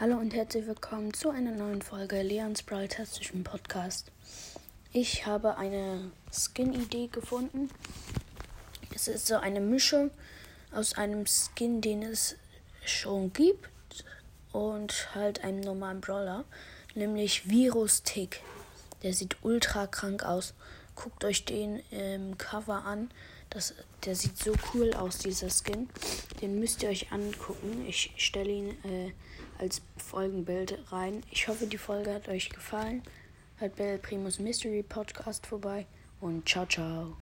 Hallo und herzlich willkommen zu einer neuen Folge Leons Brawl-Tastischen Podcast. Ich habe eine Skin-Idee gefunden. Es ist so eine Mischung aus einem Skin, den es schon gibt und halt einem normalen Brawler, nämlich Virus Tick. Der sieht ultra krank aus. Guckt euch den im Cover an. Das, der sieht so cool aus, dieser Skin. Den müsst ihr euch angucken. Ich stelle ihn äh, als Folgenbild rein. Ich hoffe, die Folge hat euch gefallen. Hört bei Primus Mystery Podcast vorbei und ciao, ciao.